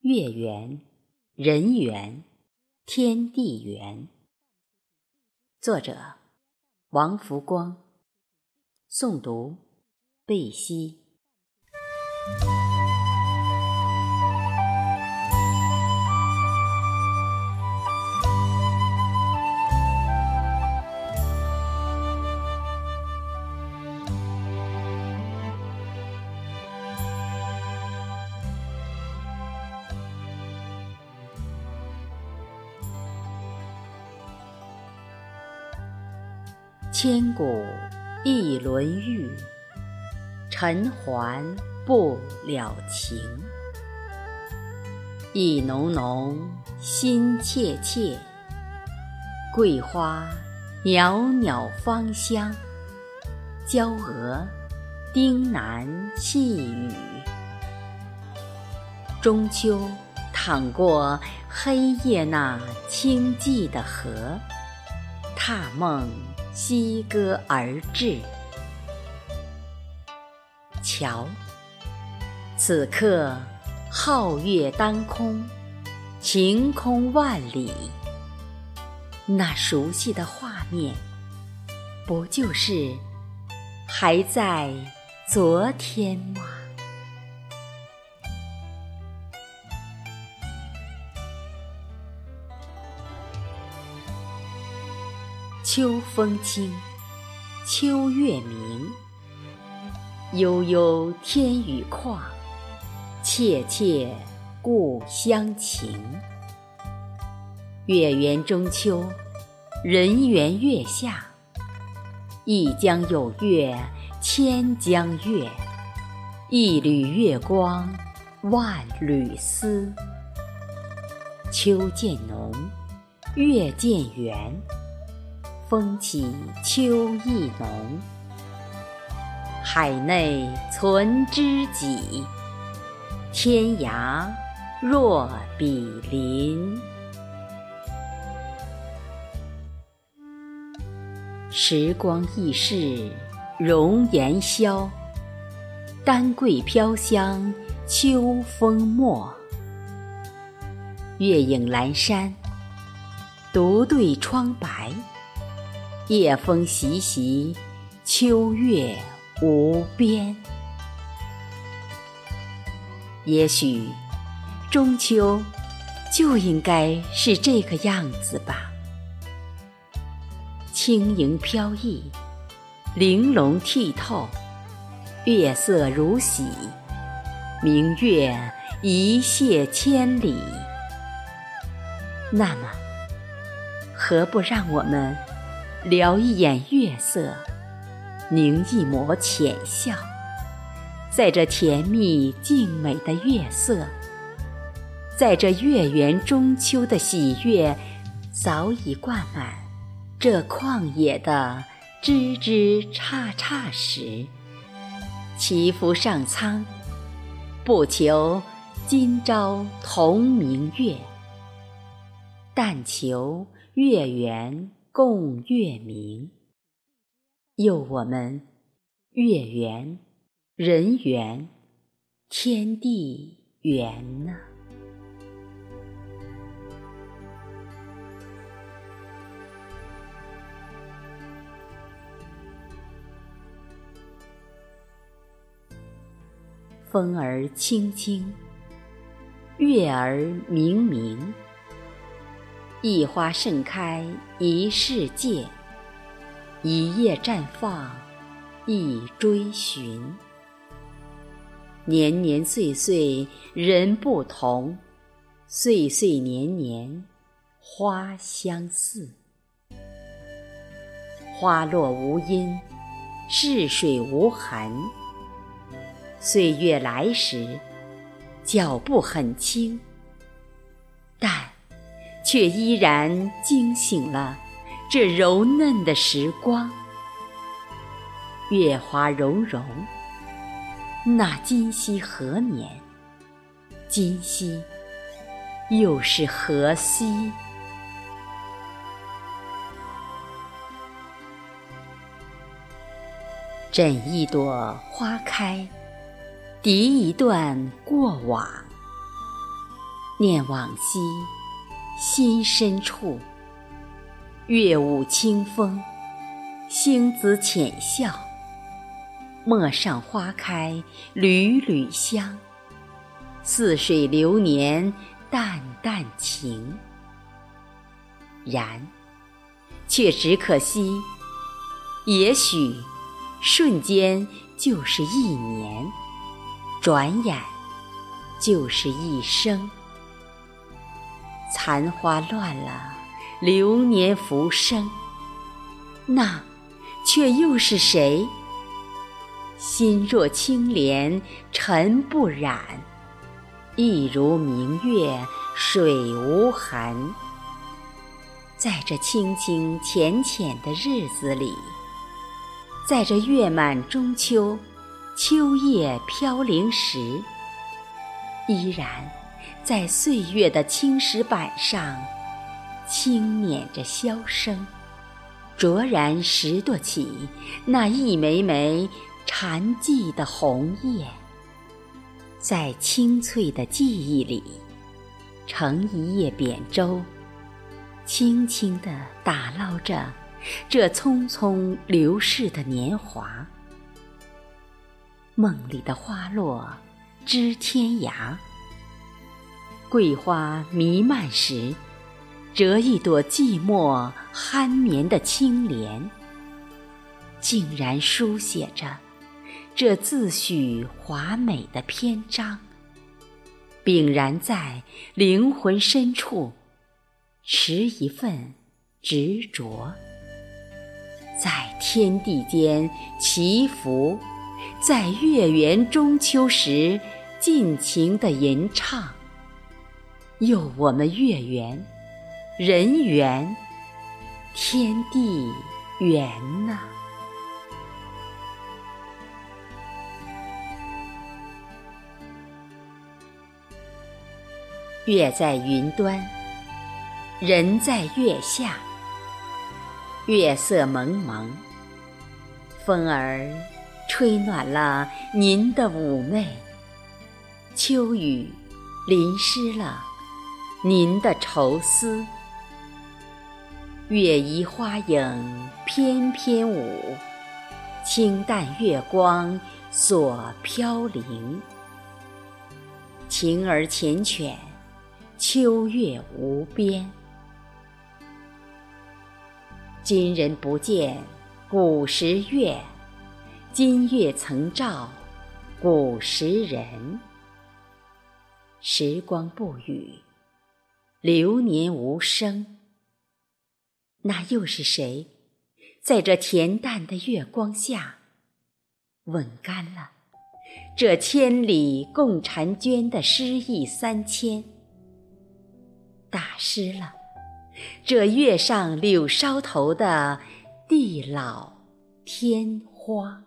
月圆，人圆，天地圆。作者：王福光。诵读：贝西。千古一轮玉，尘寰不了情。意浓浓，心切切，桂花袅袅芳香，娇娥丁难细语。中秋淌过黑夜那清寂的河，踏梦。西歌而至，瞧，此刻皓月当空，晴空万里。那熟悉的画面，不就是还在昨天吗？秋风清，秋月明。悠悠天宇旷，切切故乡情。月圆中秋，人圆月下。一江有月千江月，一缕月光万缕丝。秋渐浓，月渐圆。风起秋意浓，海内存知己，天涯若比邻。时光易逝，容颜消，丹桂飘香秋风没。月影阑珊，独对窗白。夜风习习，秋月无边。也许中秋就应该是这个样子吧。轻盈飘逸，玲珑剔透，月色如洗，明月一泻千里。那么，何不让我们？撩一眼月色，凝一抹浅笑，在这甜蜜静美的月色，在这月圆中秋的喜悦早已挂满这旷野的枝枝杈杈时，祈福上苍，不求今朝同明月，但求月圆。共月明，佑我们月圆人圆天地圆呢。风儿轻轻，月儿明明。一花盛开一世界，一叶绽放一追寻。年年岁岁人不同，岁岁年年花相似。花落无音，逝水无痕。岁月来时，脚步很轻，但。却依然惊醒了这柔嫩的时光。月华融融，那今夕何年？今夕又是何夕？枕一朵花开，涤一段过往。念往昔，心深处。月舞清风，星子浅笑。陌上花开缕缕香，似水流年淡淡情。然，却只可惜，也许瞬间就是一年，转眼就是一生。残花乱了，流年浮生，那却又是谁？心若清莲尘不染，一如明月水无痕。在这清清浅浅的日子里，在这月满中秋、秋叶飘零时，依然在岁月的青石板上轻捻着箫声，卓然拾掇起那一枚枚。禅寂的红叶，在清脆的记忆里，乘一叶扁舟，轻轻地打捞着这匆匆流逝的年华。梦里的花落知天涯，桂花弥漫时，折一朵寂寞酣眠的青莲，竟然书写着。这自诩华美的篇章，秉然在灵魂深处，持一份执着，在天地间祈福，在月圆中秋时尽情的吟唱。佑我们月圆，人圆，天地圆呐！月在云端，人在月下。月色蒙蒙，风儿吹暖了您的妩媚，秋雨淋湿了您的愁思。月移花影翩翩舞，清淡月光所飘零。情儿缱绻。秋月无边，今人不见古时月，今月曾照古时人。时光不语，流年无声。那又是谁，在这恬淡的月光下，吻干了这千里共婵娟的诗意三千？打湿了这月上柳梢头的地老天荒。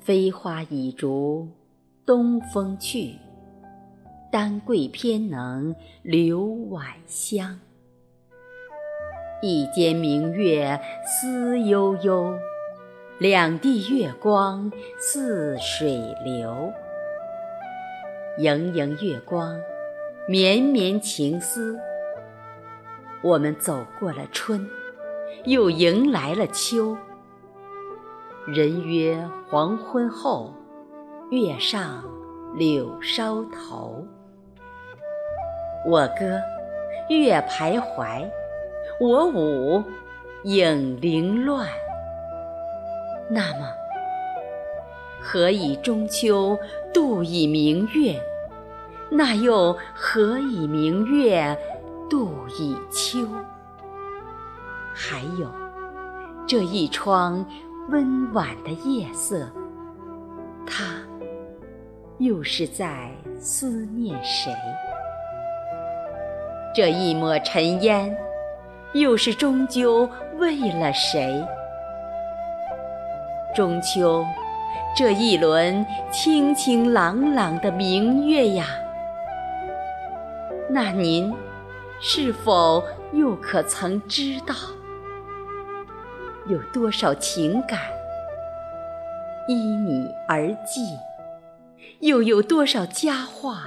飞花已逐东风去，丹桂偏能留晚香。一间明月思悠悠，两地月光似水流。盈盈月光，绵绵情思。我们走过了春，又迎来了秋。人约黄昏后，月上柳梢头。我歌月徘徊，我舞影零乱。那么。何以中秋度以明月？那又何以明月度以秋？还有这一窗温婉的夜色，又是在思念谁？这一抹尘烟，又是终究为了谁？中秋。这一轮清清朗朗的明月呀，那您是否又可曾知道，有多少情感依你而寄，又有多少佳话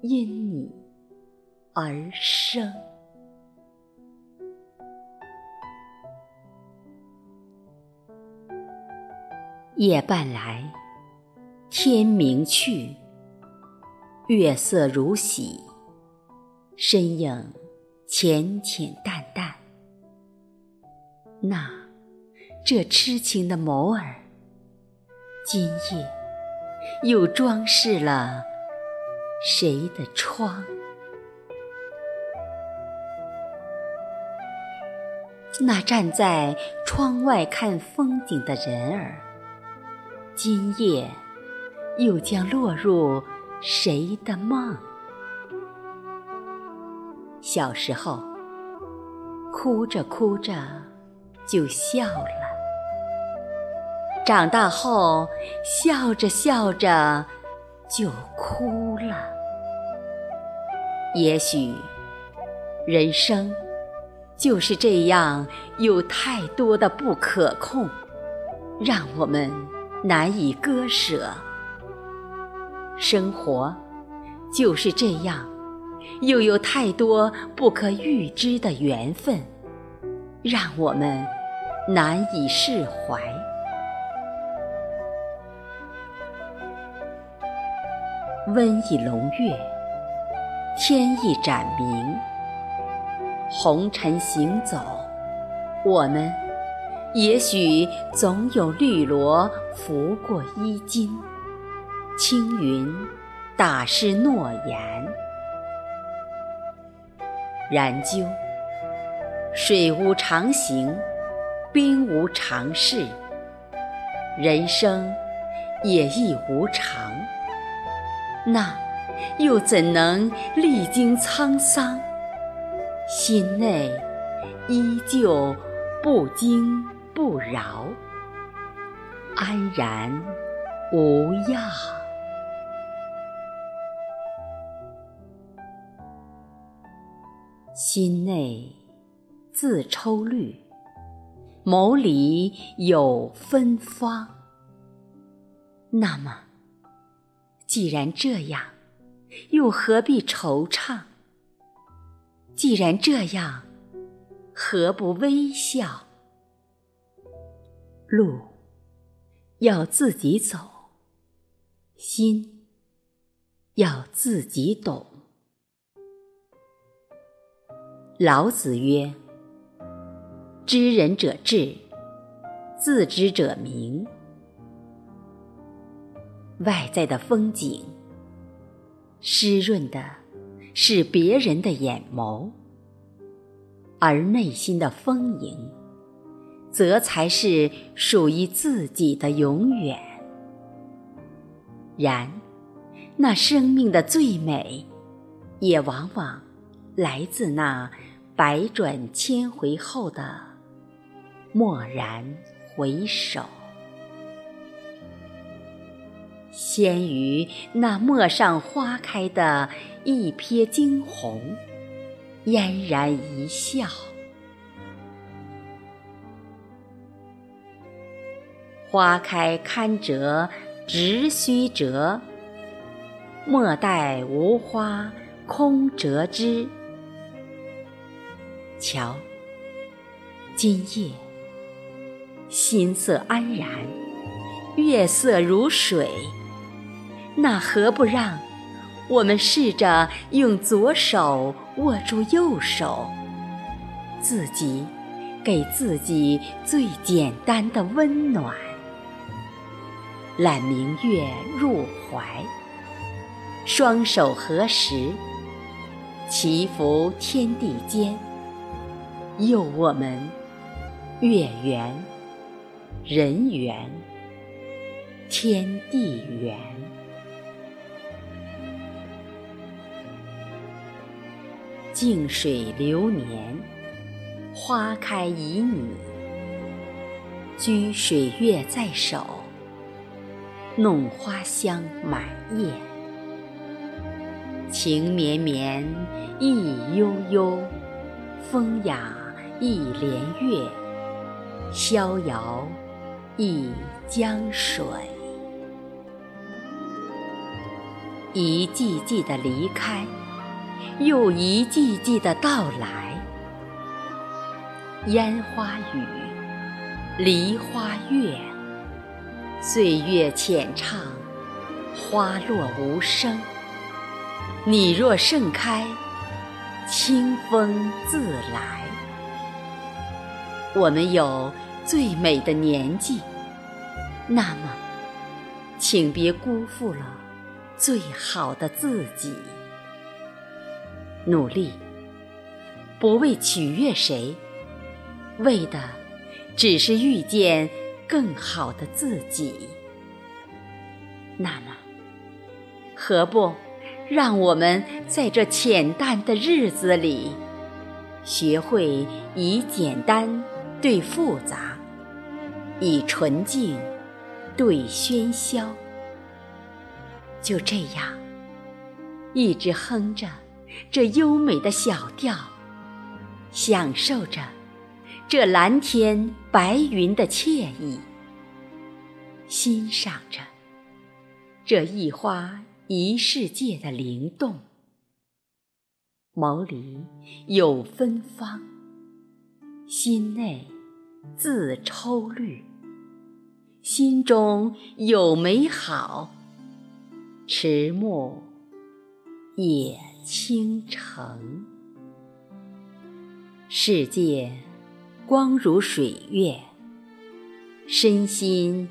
因你而生？夜半来，天明去，月色如洗，身影浅浅淡淡。那这痴情的眸儿，今夜又装饰了谁的窗？那站在窗外看风景的人儿。今夜又将落入谁的梦？小时候，哭着哭着就笑了；长大后，笑着笑着就哭了。也许，人生就是这样，有太多的不可控，让我们。难以割舍，生活就是这样，又有太多不可预知的缘分，让我们难以释怀。温一笼月，天一盏明，红尘行走，我们。也许总有绿萝拂过衣襟，青云打湿诺言。然究，水无常形，冰无常势，人生也亦无常。那又怎能历经沧桑，心内依旧不惊？不扰，安然无恙。心内自抽绿，眸里有芬芳。那么，既然这样，又何必惆怅？既然这样，何不微笑？路要自己走，心要自己懂。老子曰：“知人者智，自知者明。”外在的风景，湿润的是别人的眼眸，而内心的丰盈。则才是属于自己的永远。然，那生命的最美，也往往来自那百转千回后的蓦然回首。先于那陌上花开的一瞥惊鸿，嫣然一笑。花开堪折直须折，莫待无花空折枝。瞧，今夜心色安然，月色如水，那何不让我们试着用左手握住右手，自己给自己最简单的温暖。揽明月入怀，双手合十，祈福天地间，佑我们月圆、人圆、天地圆。静水流年，花开旖旎，掬水月在手。弄花香满叶，情绵绵意悠悠，风雅一帘月，逍遥一江水。一季季的离开，又一季季的到来。烟花雨，梨花月，岁月浅唱，花落无声。你若盛开，清风自来。我们有最美的年纪，那么，请别辜负了最好的自己。努力，不为取悦谁，为的只是遇见更好的自己。那么，何不让我们在这浅淡的日子里，学会以简单。对复杂，以纯净对喧嚣，就这样，一直哼着这优美的小调，享受着这蓝天白云的惬意，欣赏着这一花一世界的灵动，眸里有芬芳，心内。自抽绿，心中有美好，迟暮也倾城。世界光如水月，身心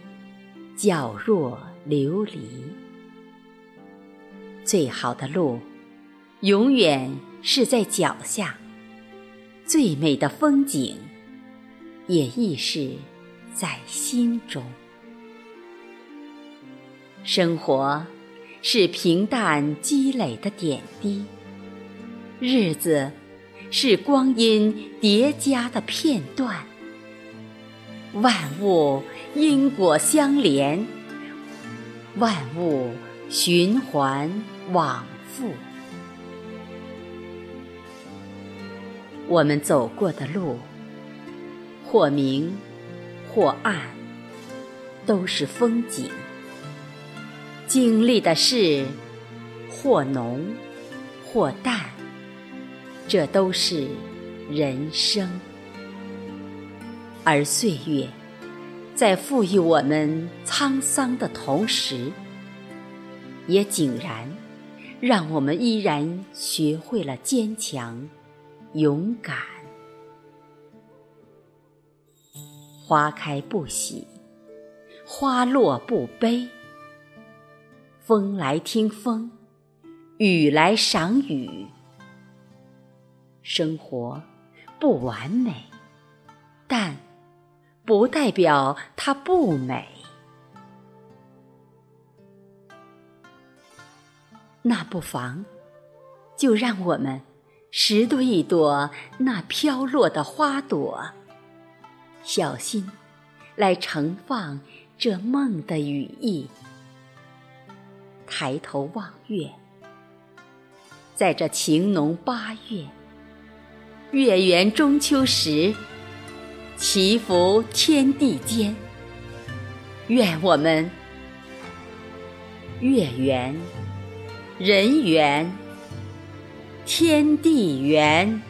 皎若琉璃。最好的路，永远是在脚下；最美的风景。也亦是在心中。生活是平淡积累的点滴，日子是光阴叠加的片段。万物因果相连，万物循环往复。我们走过的路。或明，或暗，都是风景；经历的事，或浓，或淡，这都是人生。而岁月，在赋予我们沧桑的同时，也井然让我们依然学会了坚强、勇敢。花开不喜，花落不悲。风来听风，雨来赏雨。生活不完美，但不代表它不美。那不妨，就让我们拾掇一朵那飘落的花朵。小心，来盛放这梦的羽翼。抬头望月，在这晴浓八月，月圆中秋时，祈福天地间。愿我们月圆人圆，天地圆。